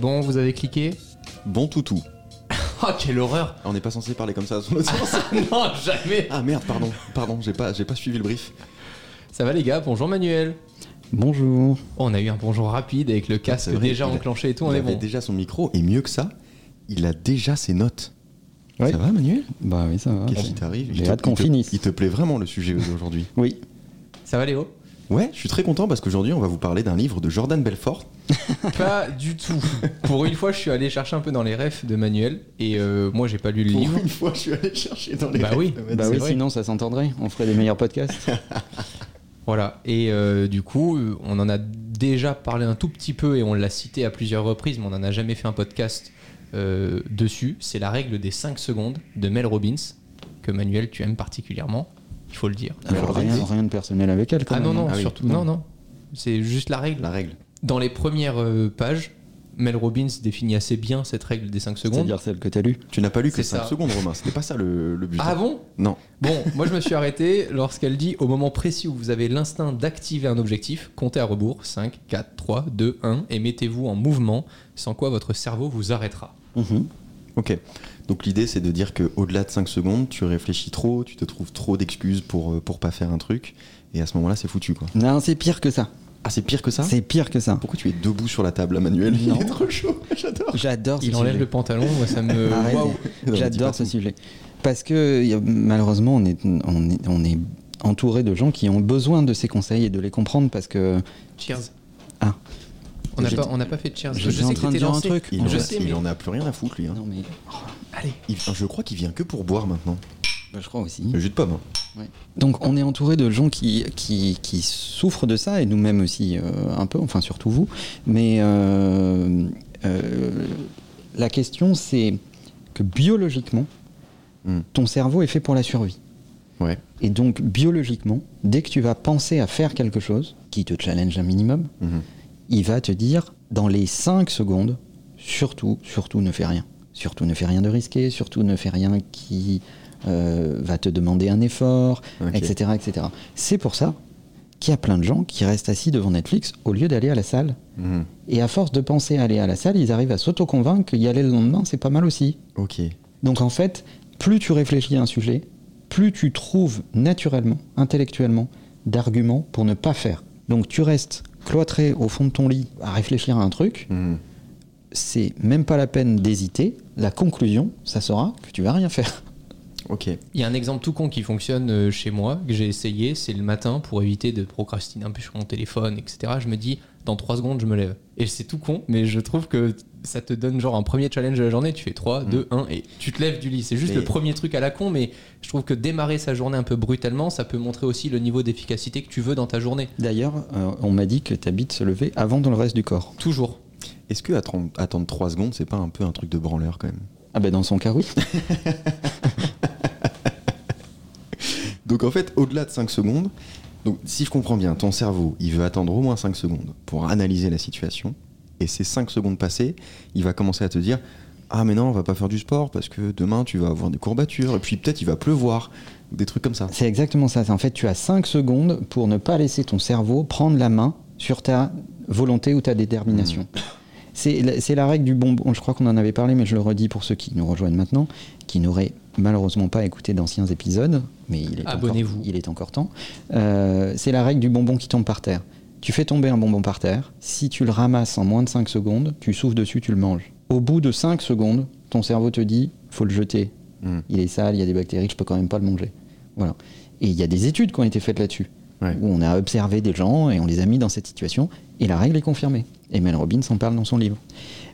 bon, vous avez cliqué Bon toutou. Oh, quelle horreur Ah, On n'est pas censé parler comme ça à son audience. Non, jamais Ah merde, pardon, pardon, j'ai pas, j'ai pas suivi le brief. Ça va les gars? Bonjour Manuel Bonjour. Oh, On a eu un bonjour rapide avec le casque vrai, déjà il enclenché et tout, il on est avait bon. déjà son micro et mieux que ça, il a déjà ses notes. Ça va Manuel? Bah oui, ça va. Qu'est-ce qui t'arrive? J'ai Il te- hâte qu'on il finisse. Il te plaît vraiment le sujet d'aujourd'hui Oui. Ça va Léo? Ouais, je suis très content parce qu'aujourd'hui on va vous parler d'un livre de Jordan Belfort. Pas du tout. Pour une fois, je suis allé chercher un peu dans les refs de Manuel et euh, moi j'ai pas lu le Pour livre. une fois, je suis allé chercher dans les. Bah oui. rêves. Bah oui, vrai. sinon ça s'entendrait. On ferait des meilleurs podcasts. Voilà. Et euh, du coup, euh, on en a déjà parlé un tout petit peu et on l'a cité à plusieurs reprises, mais on n'en a jamais fait un podcast euh, dessus. C'est la règle des 5 secondes de Mel Robbins, que Manuel, tu aimes particulièrement, il faut le dire. Alors, rien, rien de personnel avec elle quand Ah même. non, non, Ah oui. surtout. Non, non. C'est juste la règle. La règle. Dans les premières euh, pages, Mel Robbins définit assez bien cette règle des 5 secondes. C'est-à-dire celle que t'as lue. Tu n'as pas lu que C'est 5 ça. secondes, Romain. C'était pas ça le, le but. Ah bon? Non. Bon, moi je me suis arrêté lorsqu'elle dit au moment précis où vous avez l'instinct d'activer un objectif, comptez à rebours 5, 4, 3, 2, 1 et mettez-vous en mouvement, sans quoi votre cerveau vous arrêtera. Mhm. Ok. Donc l'idée c'est de dire que au-delà de 5 secondes, tu réfléchis trop, tu te trouves trop d'excuses pour, euh, pour pas faire un truc, et à ce moment-là c'est foutu quoi. Non, c'est pire que ça. Ah c'est pire que ça? C'est pire que ça. Pourquoi tu es debout sur la table là, Manuel Non. Il est trop chaud, j'adore. J'adore Il enlève sujet. le pantalon, moi ça me. Dis J'adore ce sujet. Parce que malheureusement, on est, on, est, on est entouré de gens qui ont besoin de ces conseils et de les comprendre parce que. Cheers. On n'a pas, on n'a pas fait de cheers. Je en sais que train de t'étais dire un lancé. truc. Il, Je en, sais, il mais. en a plus rien à foutre lui. hein. Non, mais. Allez. Il- je crois qu'il vient que pour boire maintenant. Bah, je crois aussi. Le jus de pomme. hein. Donc on est entouré de gens qui, qui, qui souffrent de ça, et nous-mêmes aussi euh, un peu, enfin surtout vous. Mais euh, euh, la question c'est que biologiquement, Hmm. ton cerveau est fait pour la survie. Ouais. Et donc biologiquement, dès que tu vas penser à faire quelque chose qui te challenge un minimum, Mhm. Il va te dire dans les 5 secondes, surtout, surtout ne fais rien. Surtout ne fais rien de risqué, surtout ne fais rien qui euh, va te demander un effort, etc. etc. C'est pour ça qu'il y a plein de gens qui restent assis devant Netflix au lieu d'aller à la salle. Mhm. Et à force de penser à aller à la salle, ils arrivent à s'auto-convaincre qu'y aller le lendemain, c'est pas mal aussi. Ok. Donc en fait, plus tu réfléchis à un sujet, plus tu trouves naturellement, intellectuellement, d'arguments pour ne pas faire. Donc tu restes cloîtré au fond de ton lit à réfléchir à un truc, Mhm. c'est même pas la peine d'hésiter. La conclusion, ça sera que tu vas rien faire. Ok. Il y a un exemple tout con qui fonctionne euh, chez moi, que j'ai essayé, c'est le matin pour éviter de procrastiner un peu sur mon téléphone, etc. Je me dis, dans 3 secondes, je me lève. Et c'est tout con, mais je trouve que ça te donne genre un premier challenge de la journée. Tu fais 3, 2, 1 et tu te lèves du lit. C'est juste Et- le premier truc à la con, mais je trouve que démarrer sa journée un peu brutalement, ça peut montrer aussi le niveau d'efficacité que tu veux dans ta journée. D'ailleurs, euh, on m'a dit que ta bite se levait avant dans le reste du corps. Toujours. Est-ce que attendre, attendre 3 secondes, c'est pas un peu un truc de branleur quand même? Ah ben dans son cas oui. Donc en fait, au-delà de 5 secondes, donc si je comprends bien, ton cerveau, il veut attendre au moins 5 secondes pour analyser la situation, et ces 5 secondes passées, il va commencer à te dire Ah mais non, on va pas faire du sport parce que demain tu vas avoir des courbatures, et puis peut-être il va pleuvoir, des trucs comme ça. C'est exactement ça. En fait, tu as 5 secondes pour ne pas laisser ton cerveau prendre la main sur ta volonté ou ta détermination. C'est la- C'est la règle du bonbon. Je crois qu'on en avait parlé, mais je le redis pour ceux qui nous rejoignent maintenant, qui n'auraient malheureusement pas écouté d'anciens épisodes, mais il est, encore, il est encore temps. Euh, C'est la règle du bonbon qui tombe par terre. Tu fais tomber un bonbon par terre. Si tu le ramasses en moins de 5 secondes, tu souffles dessus, tu le manges. Au bout de 5 secondes, ton cerveau te dit faut le jeter. Hmm. Il est sale, il y a des bactéries, je peux quand même pas le manger. Voilà. Et il y a des études qui ont été faites là-dessus, Ouais. où on a observé des gens et on les a mis dans cette situation, et la règle est confirmée. Et Mel Robbins en parle dans son livre.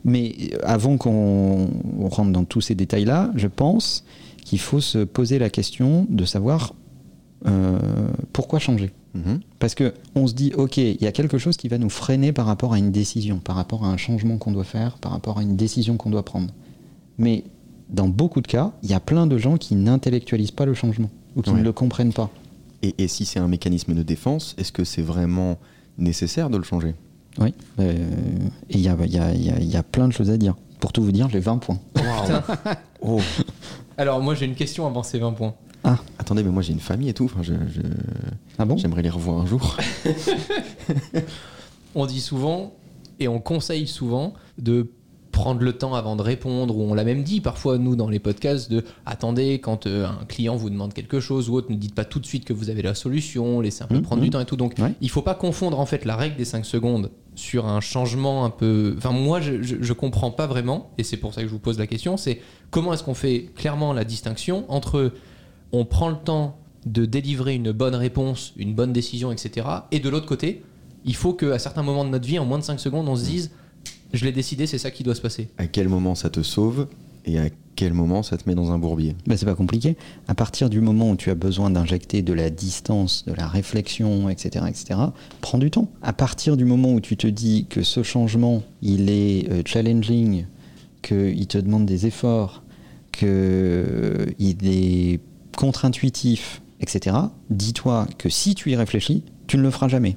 Mais euh, avant qu'on on rentre dans tous ces détails-là, je pense qu'il faut se poser la question de savoir euh, pourquoi changer. Mhm. Parce que on se dit, ok, il y a quelque chose qui va nous freiner par rapport à une décision, par rapport à un changement qu'on doit faire, par rapport à une décision qu'on doit prendre. Mais dans beaucoup de cas, il y a plein de gens qui n'intellectualisent pas le changement ou qui Ouais. ne le comprennent pas. Et, et si c'est un mécanisme de défense, est-ce que c'est vraiment nécessaire de le changer? Oui. Euh, et il y a, y a- y a plein de choses à dire. Pour tout vous dire, j'ai 20 points. Oh, Alors moi j'ai une question avant ces 20 points. Ah, attendez, mais moi j'ai une famille et tout, enfin, je- je- ah bon? j'aimerais les revoir un jour. On dit souvent et on conseille souvent de prendre le temps avant de répondre, ou on l'a même dit parfois nous dans les podcasts de attendez quand euh, un client vous demande quelque chose ou autre, ne dites pas tout de suite que vous avez la solution, laissez un peu Mhm, prendre du temps et tout. Donc Ouais. il faut pas confondre en fait la règle des 5 secondes sur un changement un peu. Enfin moi je, je, je comprends pas vraiment, et c'est pour ça que je vous pose la question, c'est comment est-ce qu'on fait clairement la distinction entre on prend le temps de délivrer une bonne réponse, une bonne décision, etc. Et de l'autre côté, il faut qu'à certains moments de notre vie, en moins de 5 secondes, on se dise je l'ai décidé, c'est ça qui doit se passer. À quel moment ça te sauve et à quel moment ça te met dans un bourbier? Ben, c'est pas compliqué. À partir du moment où tu as besoin d'injecter de la distance, de la réflexion, etc., etc., prends du temps. À partir du moment où tu te dis que ce changement, il est euh, challenging, qu'il te demande des efforts, qu'il est contre-intuitif, etc., dis-toi que si tu y réfléchis, tu ne le feras jamais.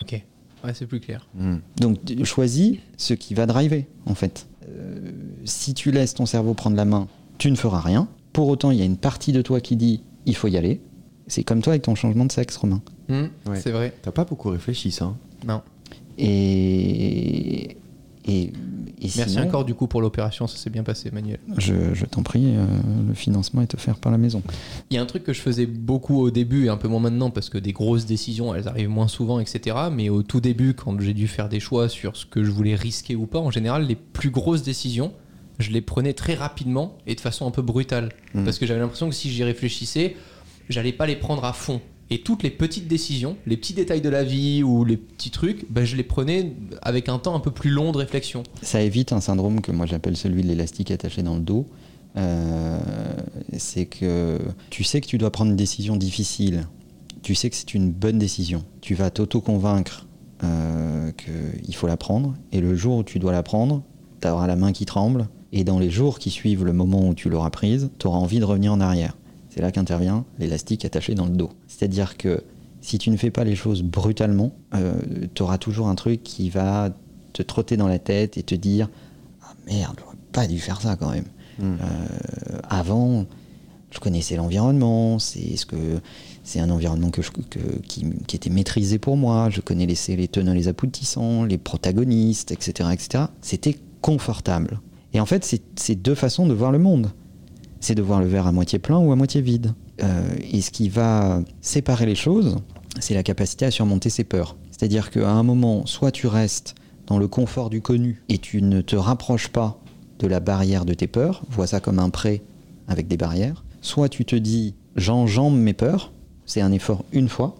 Ok. Ouais, c'est plus clair. Donc tu- choisis ce qui va driver, en fait. Euh, si tu laisses ton cerveau prendre la main, tu ne feras rien. Pour autant, il y a une partie de toi qui dit il faut y aller. C'est comme toi avec ton changement de sexe, Romain. Hmm, Ouais. C'est vrai. T'as pas beaucoup réfléchi ça hein? Non. Et, et, et Merci sinon, encore du coup pour l'opération, ça s'est bien passé, Manuel. Je, je t'en prie, euh, le financement est offert par la maison. Il y a un truc que je faisais beaucoup au début et un peu moins maintenant parce que des grosses décisions, elles arrivent moins souvent, etc. Mais au tout début, quand j'ai dû faire des choix sur ce que je voulais risquer ou pas, en général, les plus grosses décisions, je les prenais très rapidement et de façon un peu brutale. Mhm. Parce que j'avais l'impression que si j'y réfléchissais, j'allais pas les prendre à fond. Et toutes les petites décisions, les petits détails de la vie ou les petits trucs, ben, je les prenais avec un temps un peu plus long de réflexion. Ça évite un syndrome que moi j'appelle celui de l'élastique attaché dans le dos. Euh, c'est que tu sais que tu dois prendre une décision difficile. Tu sais que c'est une bonne décision. Tu vas t'auto-convaincre euh, qu'il faut la prendre. Et le jour où tu dois la prendre, tu auras la main qui tremble. Et dans les jours qui suivent le moment où tu l'auras prise, tu auras envie de revenir en arrière. C'est là qu'intervient l'élastique attaché dans le dos. C'est-à-dire que si tu ne fais pas les choses brutalement, tu auras toujours un truc qui va te trotter dans la tête et te dire Ah merde, j'aurais pas dû faire ça quand même. Mm. Euh, avant, je connaissais l'environnement, c'est ce que c'est un environnement que je- que- qui, qui était maîtrisé pour moi. Je connaissais les tenants, les aboutissants, les protagonistes, etc., etc. C'était confortable. Et en fait, c'est c'est deux façons de voir le monde. C'est de voir le verre à moitié plein ou à moitié vide. Euh, et ce qui va séparer les choses, c'est la capacité à surmonter ses peurs. C'est-à-dire qu'à un moment, soit tu restes dans le confort du connu et tu ne te rapproches pas de la barrière de tes peurs, vois ça comme un pré avec des barrières, soit tu te dis j'enjambe mes peurs, c'est un effort une fois,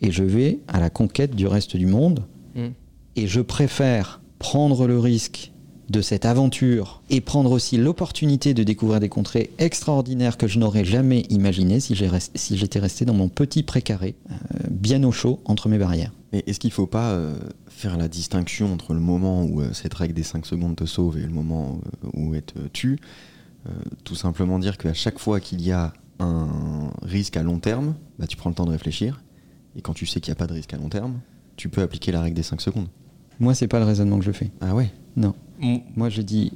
et je vais à la conquête du reste du monde, Mm. et je préfère prendre le risque de cette aventure et prendre aussi l'opportunité de découvrir des contrées extraordinaires que je n'aurais jamais imaginées si j'étais resté dans mon petit précaré, euh, bien au chaud entre mes barrières. Mais est-ce qu'il faut pas euh, faire la distinction entre le moment où euh, cette règle des 5 secondes te sauve et le moment où elle te tue? Tout simplement dire qu'à chaque fois qu'il y a un risque à long terme, bah, tu prends le temps de réfléchir. Et quand tu sais qu'il n'y a pas de risque à long terme, tu peux appliquer la règle des 5 secondes. Moi, c'est pas le raisonnement que je fais. Ah ouais? Non. Mm. Moi, je dis,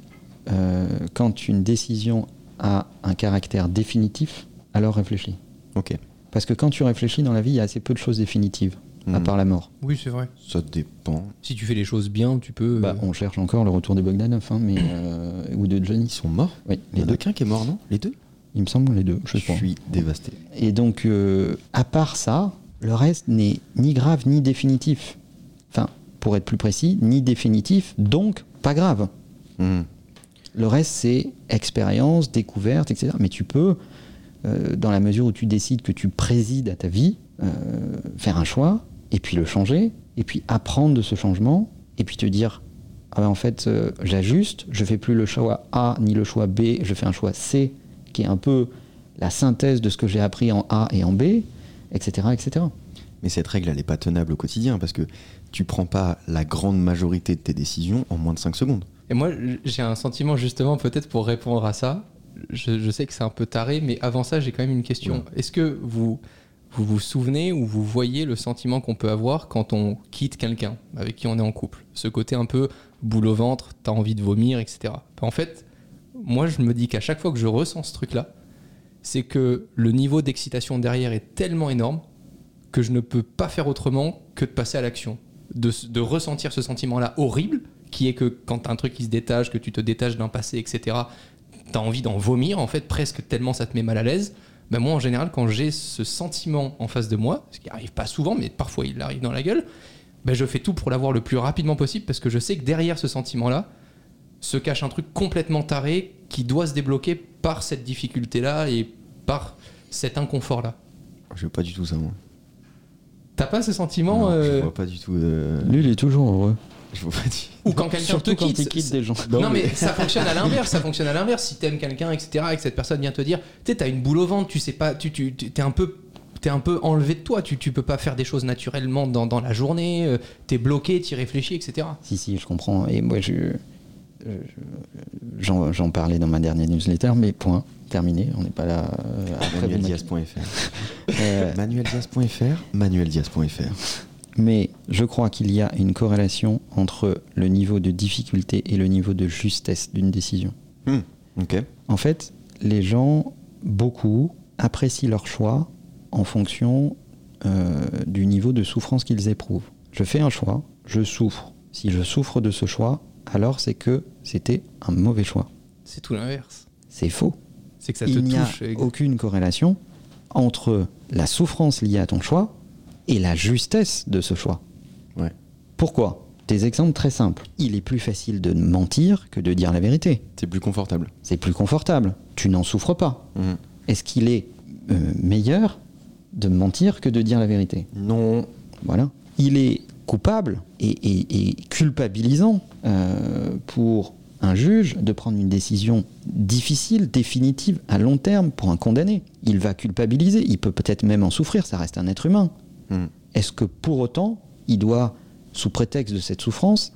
euh, quand une décision a un caractère définitif, alors réfléchis. Ok. Parce que quand tu réfléchis dans la vie, il y a assez peu de choses définitives, à Mhm. part la mort. Oui, c'est vrai. Ça dépend. Si tu fais les choses bien, tu peux. Bah, euh, on cherche encore le retour de Bogdanov, hein, mais, euh, ou de Ils Johnny. sont morts? Oui, Il y en a qu'un qui est mort, non? Les deux? Il me semble les deux, je Je sais pas. suis dévasté. Et donc, euh, à part ça, le reste n'est ni grave ni définitif. Pour être plus précis, ni définitif, donc pas grave. Mhm. Le reste, c'est expérience, découverte, etc. Mais tu peux, euh, dans la mesure où tu décides que tu présides à ta vie, euh, faire un choix, et puis le changer, et puis apprendre de ce changement, et puis te dire, ah ben, en fait, euh, j'ajuste, je fais plus le choix A ni le choix B, je fais un choix C, qui est un peu la synthèse de ce que j'ai appris en A et en B, etc. etc. Mais cette règle, elle n'est pas tenable au quotidien parce que tu prends pas la grande majorité de tes décisions en moins de 5 secondes. Et moi, j'ai un sentiment justement, peut-être pour répondre à ça. Je, je sais que c'est un peu taré, mais avant ça, j'ai quand même une question. Ouais. Est-ce que vous, vous vous souvenez ou vous voyez le sentiment qu'on peut avoir quand on quitte quelqu'un avec qui on est en couple? Ce côté un peu boule au ventre, t'as envie de vomir, etc. En fait, moi, je me dis qu'à chaque fois que je ressens ce truc-là, c'est que le niveau d'excitation derrière est tellement énorme que je ne peux pas faire autrement que de passer à l'action. De, ressentir ce sentiment-là horrible, qui est que quand t'as un truc qui se détache, que tu te détaches d'un passé, etc., t'as envie d'en vomir, en fait, presque tellement ça te met mal à l'aise. Ben moi, en général, quand j'ai ce sentiment en face de moi, ce qui arrive pas souvent, mais parfois il arrive dans la gueule, ben je fais tout pour l'avoir le plus rapidement possible parce que je sais que derrière ce sentiment-là se cache un truc complètement taré qui doit se débloquer par cette difficulté-là et par cet inconfort-là. Je veux pas du tout ça, moi. T'as pas ce sentiment Non, euh, Je vois pas du tout. euh, Lui, il est toujours heureux. Je vois pas du ou quand quelqu'un te Surtout quand quitte des gens. Non, mais ça fonctionne à l'inverse, ça fonctionne à l'inverse. Si t'aimes quelqu'un, etc., et que cette personne vient te dire, tu sais, t'as une boule au ventre, tu sais pas, tu, t'es un peu, t'es un peu enlevé de toi, tu, tu peux pas faire des choses naturellement dans, dans la journée, euh, t'es bloqué, t'y réfléchis, etc. Si, si, je comprends. Et moi, euh, je- j'en, j'en parlais dans ma dernière newsletter, mais point, terminé. On n'est pas là euh. Euh, Manueldiaz.fr, manueldiaz.fr. mais je crois qu'il y a une corrélation entre le niveau de difficulté et le niveau de justesse d'une décision. Hmm. En fait, les gens, beaucoup, apprécient leur choix en fonction euh, du niveau de souffrance qu'ils éprouvent. Je fais un choix, je souffre. Si je souffre de ce choix, alors c'est que c'était un mauvais choix. C'est tout l'inverse. C'est faux. C'est que ça te Il n'y a aucune corrélation entre la souffrance liée à ton choix et la justesse de ce choix. Ouais. Pourquoi? Des exemples très simples. Il est plus facile de mentir que de dire la vérité. C'est plus confortable. C'est plus confortable. Tu n'en souffres pas. Hmm. Est-ce qu'il est euh, meilleur de mentir que de dire la vérité? Non. Voilà. Il est coupable et, et- et culpabilisant euh, pour un juge de prendre une décision difficile, définitive, à long terme pour un condamné. Il va culpabiliser, il peut peut-être même en souffrir, ça reste un être humain. Hmm. Est-ce que pour autant, il doit, sous prétexte de cette souffrance,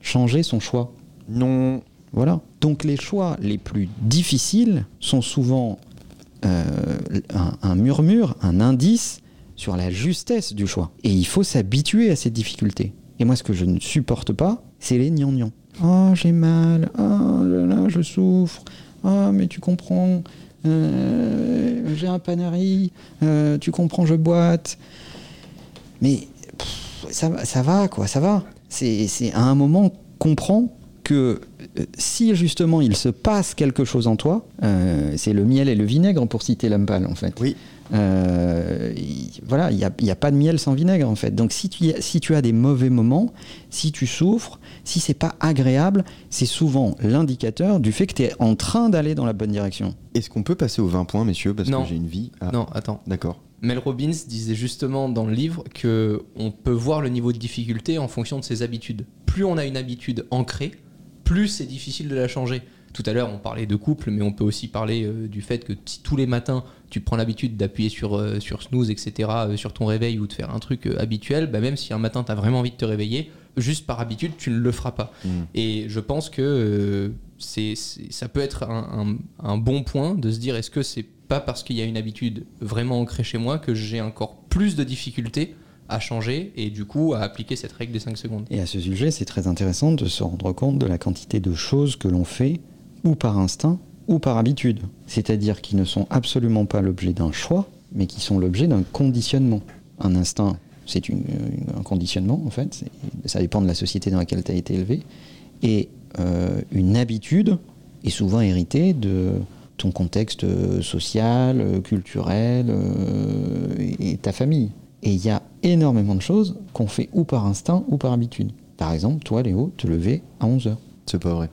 changer son choix? Non. voilà. Donc les choix les plus difficiles sont souvent euh, un, un murmure, un indice sur la justesse du choix. Et il faut s'habituer à cette difficulté. Et moi, ce que je ne supporte pas, c'est les gnangnans. Oh, j'ai mal. Oh, là, là, je souffre. Oh, mais tu comprends. euh, j'ai un panari. euh, tu comprends, je boite. Mais ça, ça va, quoi, ça va. C'est à un moment, comprends que euh, si justement il se passe quelque chose en toi, c'est le miel et le vinaigre pour citer Lampal en fait. Oui. Euh, il- voilà, il n'y a, il y a pas de miel sans vinaigre en fait. Donc si tu, si tu as des mauvais moments, si tu souffres, si c'est pas agréable, c'est souvent l'indicateur du fait que tu es en train d'aller dans la bonne direction. Est-ce qu'on peut passer aux 20 points, messieurs Parce Non. que j'ai une vie. Ah, Non, attends. D'accord. Mel Robbins disait justement dans le livre que on peut voir le niveau de difficulté en fonction de ses habitudes. Plus on a une habitude ancrée, plus c'est difficile de la changer. Tout à l'heure, on parlait de couple, mais on peut aussi parler euh, du fait que si tous les matins tu prends l'habitude d'appuyer sur, euh, sur snooze, etc., euh, sur ton réveil ou de faire un truc habituel, bah, même si un matin tu as vraiment envie de te réveiller, juste par habitude, tu ne le feras pas. Hmm. Et je pense que c'est, c'est- ça peut être un, un- un bon point de se dire est-ce que c'est pas parce qu'il y a une habitude vraiment ancrée chez moi que j'ai encore plus de difficultés à changer et du coup à appliquer cette règle des 5 secondes? Et à ce sujet, c'est très intéressant de se rendre compte de la quantité de choses que l'on fait ou par instinct ou par habitude. C'est-à-dire qui ne sont absolument pas l'objet d'un choix, mais qui sont l'objet d'un conditionnement. Un instinct, c'est un conditionnement en fait, ça dépend de la société dans laquelle tu as été élevé. Et euh, une habitude est souvent héritée de ton contexte euh, social, euh, culturel et et ta famille. Et il y a énormément de choses qu'on fait ou par instinct ou par habitude. Par exemple, toi Léo, te lever à 11h. C'est pas vrai.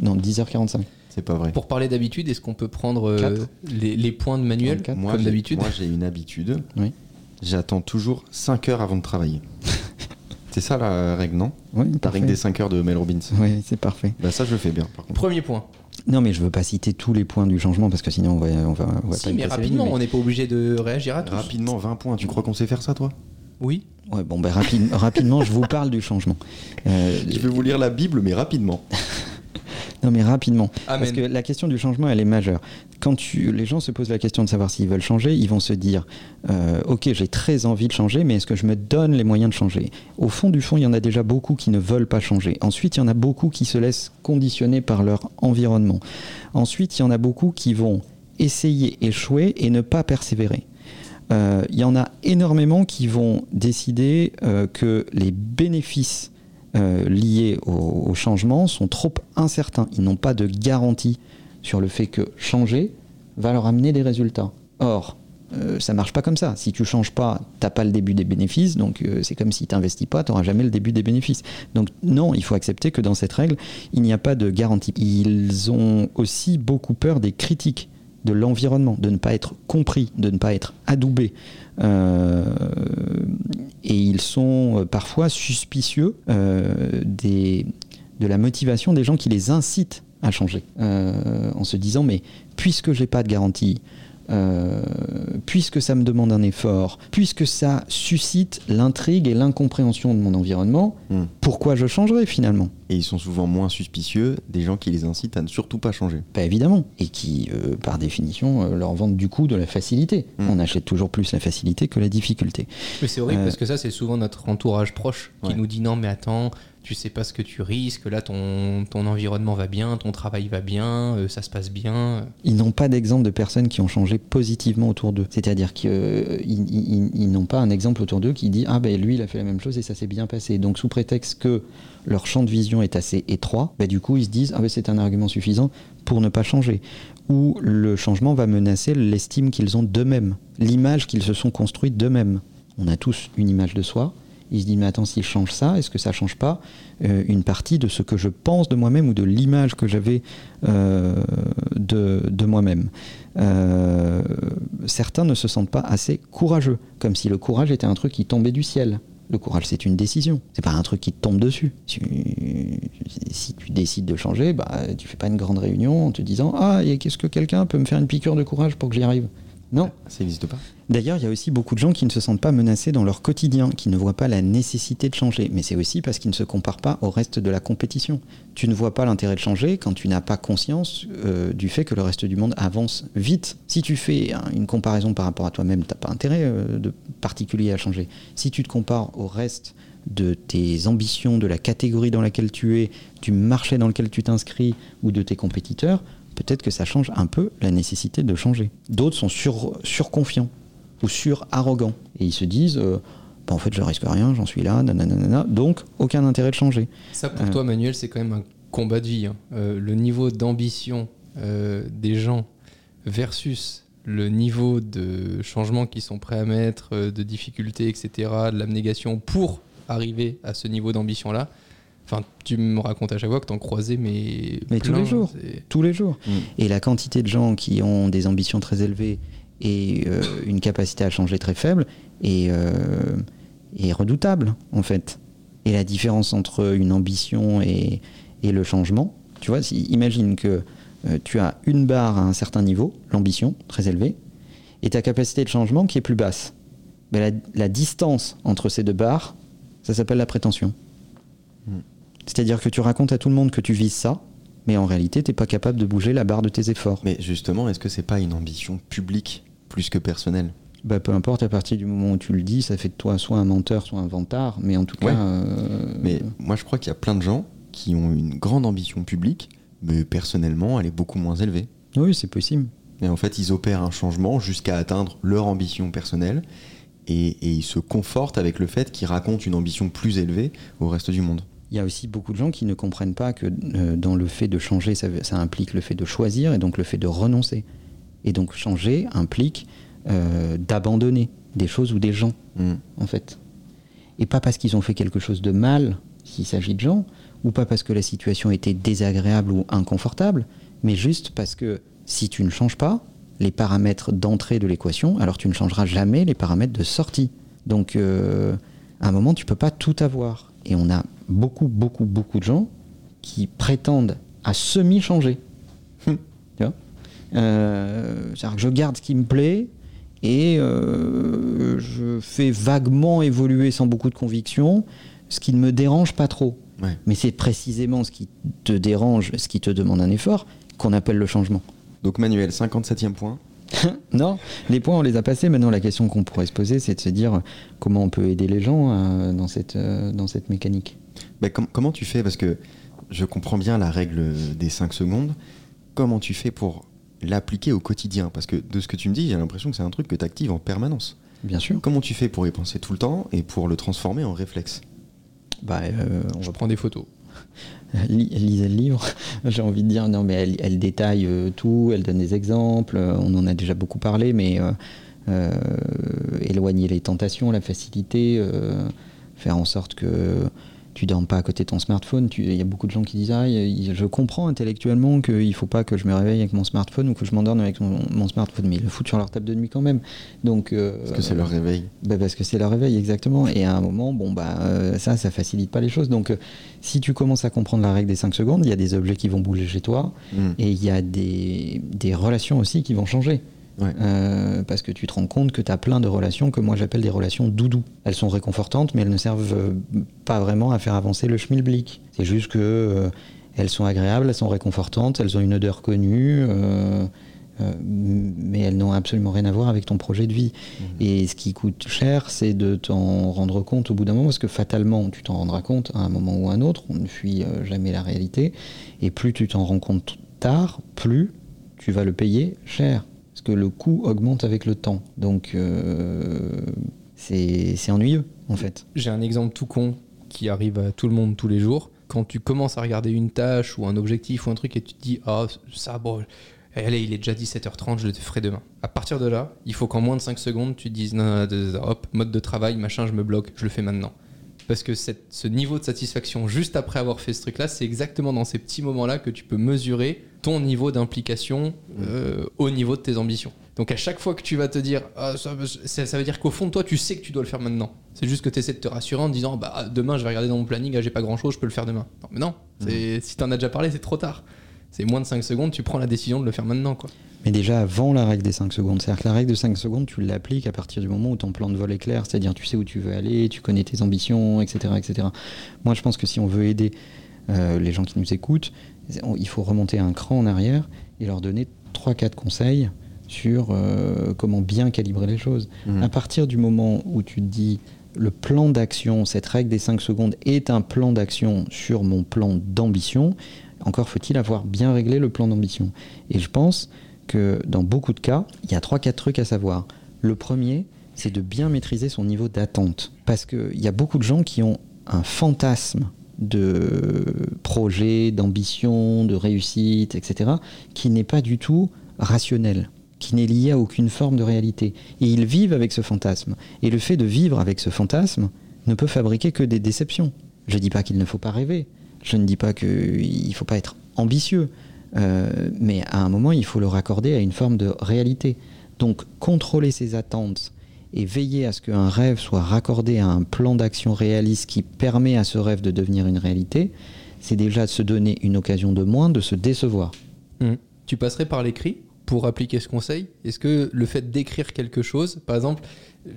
Non, 10h45. C'est pas vrai. Pour parler d'habitude, est-ce qu'on peut prendre euh, les, les points de manuel 24. Moi, comme j'ai- d'habitude Moi, j'ai une habitude. Oui. J'attends toujours 5 heures avant de travailler. c'est ça la règle, non? Oui, La parfait. règle des 5 heures de Mel Robbins. Oui, c'est parfait. Bah ça, je le fais bien, par contre. Premier point. Non, mais je veux pas citer tous les points du changement parce que sinon on va, on va, on va Si, pas mais rapidement, on n'est pas obligé de réagir à tous. Rapidement, 20 points. Tu crois qu'on sait faire ça, toi? Oui. Ouais, bon, ben, rapide- rapidement, je vous parle du changement. Euh, Je vais vous lire la Bible, mais rapidement. Non, mais rapidement. Amen. Parce que la question du changement, elle est majeure. Quand tu, les gens se posent la question de savoir s'ils veulent changer, ils vont se dire euh, Ok, j'ai très envie de changer, mais est-ce que je me donne les moyens de changer? Au fond du fond, il y en a déjà beaucoup qui ne veulent pas changer. Ensuite, il y en a beaucoup qui se laissent conditionner par leur environnement. Ensuite, il y en a beaucoup qui vont essayer, échouer et ne pas persévérer. Euh, il y en a énormément qui vont décider euh, que les bénéfices euh, liés au, changement sont trop incertains. Ils n'ont pas de garantie sur le fait que changer va leur amener des résultats. Or, euh, ça marche pas comme ça. Si tu changes pas, t'as pas le début des bénéfices, donc euh, c'est comme si tu n'investis pas, tu n'auras jamais le début des bénéfices. Donc non, il faut accepter que dans cette règle, il n'y a pas de garantie. Ils ont aussi beaucoup peur des critiques de l'environnement, de ne pas être compris, de ne pas être adoubé. Euh, et ils sont euh, parfois suspicieux euh, de la motivation des gens qui les incitent à changer, en se disant mais puisque j'ai pas de garantie, euh, puisque ça me demande un effort, puisque ça suscite l'intrigue et l'incompréhension de mon environnement, Hmm. pourquoi je changerais finalement? Et ils sont souvent moins suspicieux des gens qui les incitent à ne surtout pas changer. Pas évidemment. Et qui, euh, par définition, euh, leur vendent du coup de la facilité. Mm. On achète toujours plus la facilité que la difficulté. Mais c'est horrible Euh, parce que ça, c'est souvent notre entourage proche qui Ouais. nous dit non, mais attends, tu sais pas ce que tu risques, là ton, ton environnement va bien, ton travail va bien, euh, ça se passe bien. Ils n'ont pas d'exemple de personnes qui ont changé positivement autour d'eux. C'est-à-dire qu'ils ils- ils- ils n'ont pas un exemple autour d'eux qui dit Ah ben lui il a fait la même chose et ça s'est bien passé. Donc sous prétexte que leur champ de vision est assez étroit, ben, du coup ils se disent Ah ben c'est un argument suffisant pour ne pas changer. Ou le changement va menacer l'estime qu'ils ont d'eux-mêmes, l'image qu'ils se sont construite d'eux-mêmes. On a tous une image de soi. Ils se disent mais attends si je change ça, est-ce que ça change pas euh, une partie de ce que je pense de moi-même ou de l'image que j'avais euh, de, moi-même Euh, Certains ne se sentent pas assez courageux, comme si le courage était un truc qui tombait du ciel. Le courage, c'est une décision. C'est pas un truc qui tombe dessus. Si, tu décides de changer, bah, tu fais pas une grande réunion en te disant Ah, qu'est-ce que quelqu'un peut me faire une piqûre de courage pour que j'y arrive? Non. Ça n'existe pas. D'ailleurs, il y a aussi beaucoup de gens qui ne se sentent pas menacés dans leur quotidien, qui ne voient pas la nécessité de changer. Mais c'est aussi parce qu'ils ne se comparent pas au reste de la compétition. Tu ne vois pas l'intérêt de changer quand tu n'as pas conscience euh, du fait que le reste du monde avance vite. Si tu fais hein, une comparaison par rapport à toi-même, tu n'as pas intérêt euh, de particulier à changer. Si tu te compares au reste de tes ambitions, de la catégorie dans laquelle tu es, du marché dans lequel tu t'inscris ou de tes compétiteurs, peut-être que ça change un peu la nécessité de changer. D'autres sont sur, surconfiants ou sur-arrogants et ils se disent euh, Bah, en fait je risque rien, j'en suis là, nanana, donc aucun intérêt de changer. Ça, pour Euh. toi, Manuel, c'est quand même un combat de vie. hein. Euh, le niveau d'ambition euh, des gens versus le niveau de changement qu'ils sont prêts à mettre, euh, de difficulté, etc., de l'abnégation pour arriver à ce niveau d'ambition-là. Enfin, tu me racontes à chaque fois que t'en croisais, mais. Mais tous les jours. tous les jours. Mm. Et la quantité de gens qui ont des ambitions très élevées et euh, une capacité à changer très faible est, euh, est redoutable, en fait. Et la différence entre une ambition et, et le changement, tu vois, si, imagine que euh, tu as une barre à un certain niveau, l'ambition, très élevée, et ta capacité de changement qui est plus basse. Mais la, la distance entre ces deux barres, ça s'appelle la prétention. C'est-à-dire que tu racontes à tout le monde que tu vises ça, mais en réalité, tu n'es pas capable de bouger la barre de tes efforts. Mais justement, est-ce que c'est pas une ambition publique plus que personnelle? Bah, peu importe, à partir du moment où tu le dis, ça fait de toi soit un menteur, soit un vantard, mais en tout Ouais. cas. euh, Mais moi, je crois qu'il y a plein de gens qui ont une grande ambition publique, mais personnellement, elle est beaucoup moins élevée. Oui, c'est possible. Et en fait, ils opèrent un changement jusqu'à atteindre leur ambition personnelle. Et, et ils se confortent avec le fait qu'ils racontent une ambition plus élevée au reste du monde. Il y a aussi beaucoup de gens qui ne comprennent pas que euh, dans le fait de changer, ça, implique le fait de choisir et donc le fait de renoncer. Et donc changer implique euh, d'abandonner des choses ou des gens, Mm. en fait. Et pas parce qu'ils ont fait quelque chose de mal, s'il s'agit de gens, ou pas parce que la situation était désagréable ou inconfortable, mais juste parce que si tu ne changes pas les paramètres d'entrée de l'équation, alors tu ne changeras jamais les paramètres de sortie. Donc, euh, à un moment, tu peux pas tout avoir. Et on a beaucoup, beaucoup, beaucoup de gens qui prétendent à semi-changer. tu vois? Euh, C'est-à-dire que je garde ce qui me plaît et euh, je fais vaguement évoluer sans beaucoup de conviction, ce qui ne me dérange pas trop. Ouais. Mais c'est précisément ce qui te dérange, ce qui te demande un effort, qu'on appelle le changement. Donc Manuel, 57e point. non, les points on les a passés. Maintenant, la question qu'on pourrait se poser, c'est de se dire comment on peut aider les gens euh, dans, cette, euh, dans cette mécanique. Bah, com- comment tu fais? Parce que je comprends bien la règle des 5 secondes. Comment tu fais pour l'appliquer au quotidien? Parce que de ce que tu me dis, j'ai l'impression que c'est un truc que tu actives en permanence. Bien sûr. Comment tu fais pour y penser tout le temps et pour le transformer en réflexe? Bah, euh, on Je va prends des photos. Li- lisez le livre. J'ai envie de dire, non, mais elle, détaille euh, tout, elle donne des exemples, euh, on en a déjà beaucoup parlé, mais euh, euh, éloigner les tentations, la facilité, euh, faire en sorte que tu dormes pas à côté de ton smartphone. Il y a beaucoup de gens qui disent, ah, je comprends intellectuellement qu'il ne faut pas que je me réveille avec mon smartphone ou que je m'endorme avec mon, mon smartphone, mais ils le foutent sur leur table de nuit quand même. Donc, euh, Parce que c'est leur réveil. bah, parce que c'est leur réveil, exactement. Et à un moment, bon, bah, euh, ça, ça facilite pas les choses. Donc, euh, si tu commences à comprendre la règle des 5 secondes, il y a des objets qui vont bouger chez toi Mm. et il y a des, des relations aussi qui vont changer. Ouais. Euh, parce que tu te rends compte que tu as plein de relations que moi j'appelle des relations doudou. Elles sont réconfortantes, mais elles ne servent euh, pas vraiment à faire avancer le schmilblick. C'est juste que euh, elles sont agréables, elles sont réconfortantes, elles ont une odeur connue, mais elles n'ont absolument rien à voir avec ton projet de vie. Et ce qui coûte cher, c'est de t'en rendre compte au bout d'un moment, parce que fatalement, tu t'en rendras compte à un moment ou à un autre, on ne fuit jamais la réalité, et plus tu t'en rends compte tard, plus tu vas le payer cher, le coût augmente avec le temps. Donc, euh, c'est ennuyeux, en fait. J'ai un exemple tout con qui arrive à tout le monde tous les jours. Quand tu commences à regarder une tâche ou un objectif ou un truc et tu te dis Ah, ça, bon, allez, il est déjà 17h30, je le ferai demain. À partir de là, il faut qu'en moins de 5 secondes, tu te dises Non, hop, mode de travail, machin, je me bloque, je le fais maintenant. Parce que ce niveau de satisfaction juste après avoir fait ce truc-là, c'est exactement dans ces petits moments-là que tu peux mesurer ton niveau d'implication euh, au niveau de tes ambitions. Donc à chaque fois que tu vas te dire, Ah, ça, ça- ça veut dire qu'au fond de toi, tu sais que tu dois le faire maintenant. C'est juste que tu essaies de te rassurer en te disant, bah demain, je vais regarder dans mon planning, ah, j'ai pas grand-chose, je peux le faire demain. Non, mais non, c'est- si t'en as déjà parlé, c'est trop tard. C'est moins de 5 secondes, tu prends la décision de le faire maintenant. Quoi. Mais déjà avant la règle des 5 secondes. C'est-à-dire que la règle de 5 secondes, tu l'appliques à partir du moment où ton plan de vol est clair. C'est-à-dire tu sais où tu veux aller, tu connais tes ambitions, etc. etc. Moi, je pense que si on veut aider euh, les gens qui nous écoutent, il faut remonter un cran en arrière et leur donner 3-4 conseils sur euh, comment bien calibrer les choses. Mhm. À partir du moment où tu te dis le plan d'action, cette règle des 5 secondes est un plan d'action sur mon plan d'ambition, encore faut-il avoir bien réglé le plan d'ambition. Et je pense que dans beaucoup de cas, il y a 3-4 trucs à savoir. Le premier, c'est de bien maîtriser son niveau d'attente. Parce qu'il y a beaucoup de gens qui ont un fantasme de projet, d'ambition, de réussite, etc., qui n'est pas du tout rationnel, qui n'est lié à aucune forme de réalité. Et ils vivent avec ce fantasme. Et le fait de vivre avec ce fantasme ne peut fabriquer que des déceptions. Je ne dis pas qu'il ne faut pas rêver. Je ne dis pas qu'il ne faut pas être ambitieux. Euh, mais à un moment, il faut le raccorder à une forme de réalité. Donc, contrôler ses attentes et veiller à ce qu'un rêve soit raccordé à un plan d'action réaliste qui permet à ce rêve de devenir une réalité, c'est déjà se donner une occasion de moins de se décevoir. Tu passerais par l'écrit pour appliquer ce conseil? Est-ce que le fait d'écrire quelque chose, par exemple,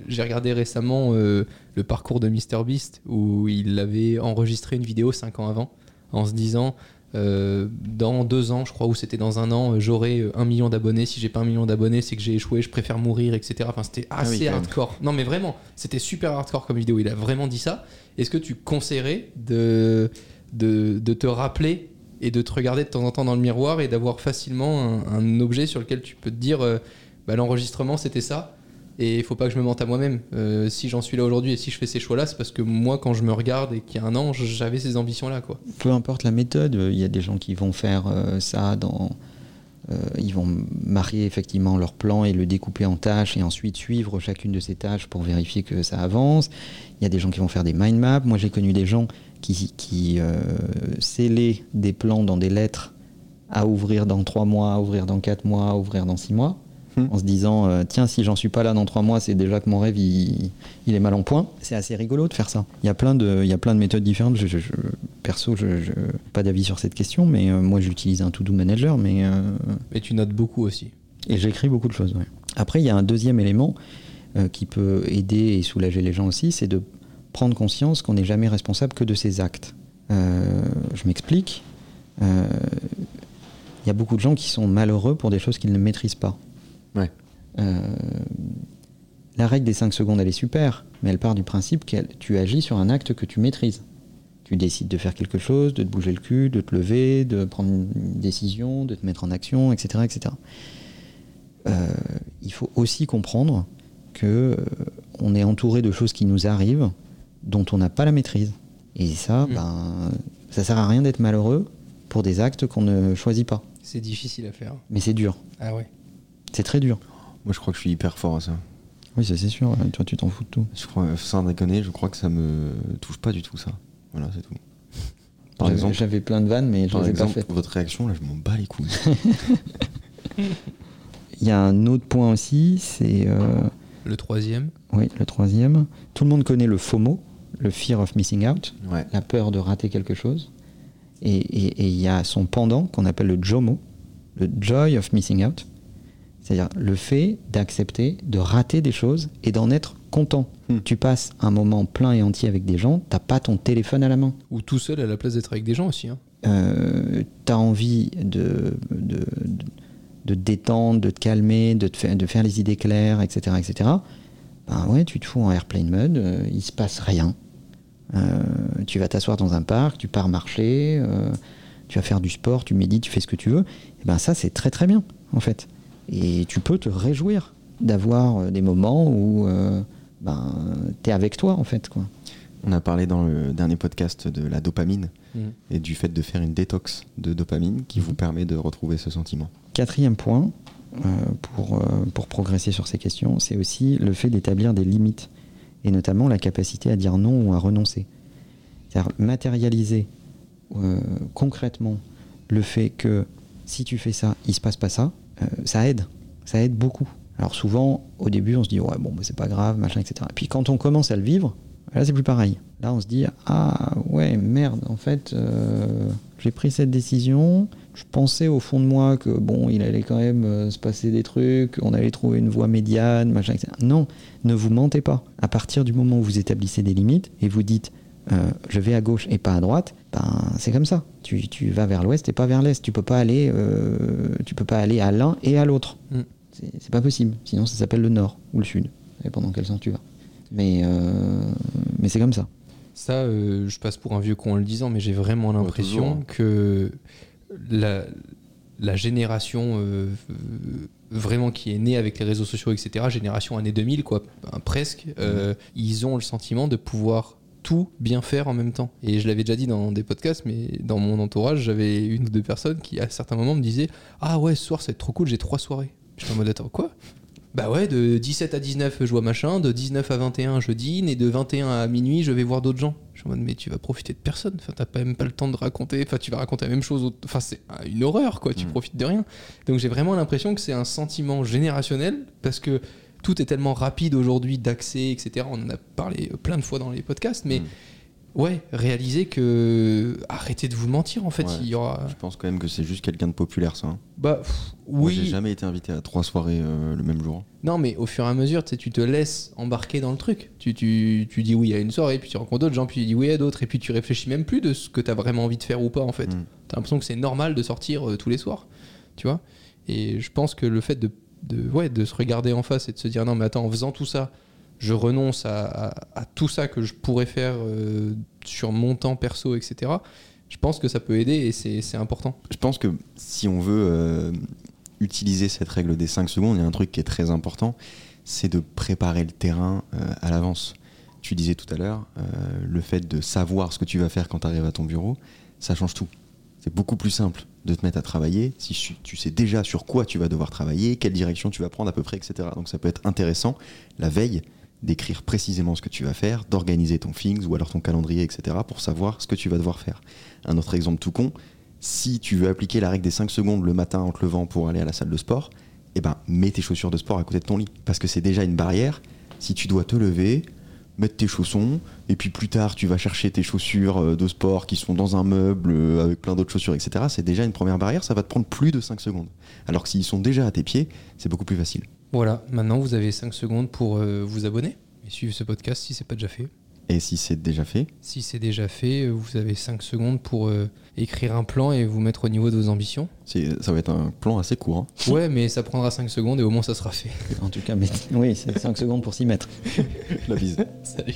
j'ai regardé récemment euh, le parcours de MrBeast où il avait enregistré une vidéo 5 ans avant en se disant euh, dans deux ans, je crois, ou c'était dans un an, euh, j'aurai euh, un million d'abonnés. Si j'ai pas un million d'abonnés, c'est que j'ai échoué, je préfère mourir, etc. Enfin, c'était Ah oui, assez hardcore. Non, mais vraiment, c'était super hardcore comme vidéo. Il a vraiment dit ça. Est-ce que tu conseillerais de, de, de te rappeler et de te regarder de temps en temps dans le miroir et d'avoir facilement un, un objet sur lequel tu peux te dire euh, bah, l'enregistrement c'était ça? Et il faut pas que je me mente à moi-même. Euh, si j'en suis là aujourd'hui et si je fais ces choix-là, c'est parce que moi, quand je me regarde et qu'il y a un an, j'avais ces ambitions-là. quoi. Peu importe la méthode, il y a des gens qui vont faire euh, ça dans. euh, ils vont marier effectivement leur plan et le découper en tâches et ensuite suivre chacune de ces tâches pour vérifier que ça avance. Il y a des gens qui vont faire des mind maps. Moi, j'ai connu des gens qui, qui euh, scellaient des plans dans des lettres à ouvrir dans 3 mois, à ouvrir dans 4 mois, à ouvrir dans 6 mois, Hmm. en se disant euh, tiens, si j'en suis pas là dans 3 mois, c'est déjà que mon rêve il, il est mal en point. C'est assez rigolo de faire ça. Il y a plein de, il y a plein de méthodes différentes. Je, je- je- perso, je, je- pas d'avis sur cette question, mais euh, moi j'utilise un to-do manager, mais euh, Et tu notes beaucoup aussi. et j'écris beaucoup de choses. ouais. Après, il y a un deuxième élément qui peut aider et soulager les gens aussi, c'est de prendre conscience qu'on n'est jamais responsable que de ses actes. Je m'explique. Il y a beaucoup de gens qui sont malheureux pour des choses qu'ils ne maîtrisent pas. Ouais. Euh, la règle des 5 secondes, elle est super, mais elle part du principe que tu agis sur un acte que tu maîtrises. Tu décides de faire quelque chose, de te bouger le cul, de te lever, de prendre une décision, de te mettre en action, etc. etc. Euh, il faut aussi comprendre que euh, on est entouré de choses qui nous arrivent dont on n'a pas la maîtrise. Et ça, Mm. ben, ça sert à rien d'être malheureux pour des actes qu'on ne choisit pas. C'est difficile à faire. Mais c'est dur. Ah ouais. C'est très dur. Moi, je crois que je suis hyper fort à ça. Oui, ça c'est sûr. ouais. Toi, tu t'en fous de tout. Je crois, sans déconner, je crois que ça me touche pas du tout, ça. Voilà, c'est tout. Par J'avais- exemple, j'avais plein de vannes, mais je les ai pas exemple faites. votre réaction, là, je m'en bats les couilles. Il y a un autre point aussi, c'est euh, Le troisième. oui, le troisième. Tout le monde connaît le FOMO, le fear of missing out, Ouais. la peur de rater quelque chose. Et il y a son pendant qu'on appelle le JOMO, le joy of missing out, c'est-à-dire le fait d'accepter de rater des choses et d'en être content. Hmm. Tu passes un moment plein et entier avec des gens, t'as pas ton téléphone à la main. Ou tout seul à la place d'être avec des gens aussi. hein. euh, t'as envie de, de, de, de te détendre, de te calmer, de, te faire, de faire les idées claires, etc. etc. Ben ouais, tu te fous en airplane mode, euh, il se passe rien. Euh, tu vas t'asseoir dans un parc, tu pars marcher, euh, tu vas faire du sport, tu médites, tu fais ce que tu veux. Et ben ça, c'est très très bien, en fait. Et tu peux te réjouir d'avoir euh, des moments où euh, ben, tu es avec toi, en fait. Quoi. On a parlé dans le dernier podcast de la dopamine Mhm. et du fait de faire une détox de dopamine qui vous permet de retrouver ce sentiment. Quatrième point, euh, pour, euh, pour progresser sur ces questions, c'est aussi le fait d'établir des limites, et notamment la capacité à dire non ou à renoncer. C'est-à-dire matérialiser euh, concrètement le fait que si tu fais ça, il se passe pas ça, euh, ça aide, ça aide beaucoup. Alors souvent, au début, on se dit ouais bon, c'est pas grave, machin, etc. Et puis quand on commence à le vivre, là c'est plus pareil. Là, on se dit ah ouais merde, en fait, euh, j'ai pris cette décision. Je pensais au fond de moi que bon, il allait quand même euh, se passer des trucs, on allait trouver une voie médiane, machin, etc. Non, ne vous mentez pas. À partir du moment où vous établissez des limites et vous dites euh, je vais à gauche et pas à droite, ben c'est comme ça. Tu, tu vas vers l'ouest et pas vers l'est. Tu peux pas aller, euh, tu peux pas aller à l'un et à l'autre. Mm. C'est c'est pas possible. Sinon, ça s'appelle le nord ou le sud. Et pendant quel sens tu vas. Mais euh, mais c'est comme ça. Ça, euh, je passe pour un vieux con en le disant, mais j'ai vraiment l'impression que la, la génération euh, euh, vraiment qui est née avec les réseaux sociaux, etc., génération année 2000, quoi, ben, presque, euh, ils ont le sentiment de pouvoir tout bien faire en même temps. Et je l'avais déjà dit dans des podcasts, mais dans mon entourage, j'avais une ou deux personnes qui, à certains moments, me disaient Ah ouais, ce soir, c'est trop cool, j'ai trois soirées. J'étais en mode Attends, quoi bah ouais, de 17 à 19, je vois machin, de 19 à 21, je dîne, et de 21 à minuit, je vais voir d'autres gens. Je suis en mode, mais tu vas profiter de personne, enfin, t'as pas même pas le temps de raconter, enfin, tu vas raconter la même chose, enfin, c'est une horreur, quoi, tu Mm. profites de rien. Donc j'ai vraiment l'impression que c'est un sentiment générationnel, parce que tout est tellement rapide aujourd'hui d'accès, etc. On en a parlé plein de fois dans les podcasts, mais Mm. ouais, réalisez que arrêtez de vous mentir, en fait, Ouais. il y aura. Je pense quand même que c'est juste quelqu'un de populaire, ça. hein. Bah, pff, Moi, oui. j'ai jamais été invité à trois soirées euh, le même jour. Non, mais au fur et à mesure, tu te laisses embarquer dans le truc. Tu, tu, tu dis oui à une soirée, puis tu rencontres d'autres gens, puis tu dis oui à d'autres, et puis tu réfléchis même plus de ce que tu as vraiment envie de faire ou pas, en fait. Mm. T'as l'impression que c'est normal de sortir euh, tous les soirs, tu vois. Et je pense que le fait de, de, ouais, de se regarder en face et de se dire non, mais attends, en faisant tout ça, je renonce à, tout ça que je pourrais faire euh, sur mon temps perso, etc. Je pense que ça peut aider et c'est important. Je pense que si on veut euh, utiliser cette règle des 5 secondes, il y a un truc qui est très important, c'est de préparer le terrain euh, à l'avance. Tu disais tout à l'heure, le fait de savoir ce que tu vas faire quand tu arrives à ton bureau, ça change tout. C'est beaucoup plus simple de te mettre à travailler si tu- sais déjà sur quoi tu vas devoir travailler, quelle direction tu vas prendre à peu près, etc. Donc ça peut être intéressant la veille d'écrire précisément ce que tu vas faire, d'organiser ton Things ou alors ton calendrier, etc. pour savoir ce que tu vas devoir faire. Un autre exemple tout con, si tu veux appliquer la règle des 5 secondes le matin en te levant pour aller à la salle de sport, eh ben, mets tes chaussures de sport à côté de ton lit. Parce que c'est déjà une barrière. Si tu dois te lever, mettre tes chaussons, et puis plus tard, tu vas chercher tes chaussures euh, de sport qui sont dans un meuble euh, avec plein d'autres chaussures, etc., c'est déjà une première barrière. Ça va te prendre plus de 5 secondes. Alors que s'ils sont déjà à tes pieds, c'est beaucoup plus facile. Voilà, maintenant vous avez 5 secondes pour euh, vous abonner et suivre ce podcast si c'est pas déjà fait. Et si c'est déjà fait, Si c'est déjà fait, euh, vous avez 5 secondes pour euh, écrire un plan et vous mettre au niveau de vos ambitions. ça va être un plan assez court. hein. Ouais, mais ça prendra 5 secondes et au moins ça sera fait. En tout cas, mais oui, c'est 5 secondes pour s'y mettre. La bise. Salut.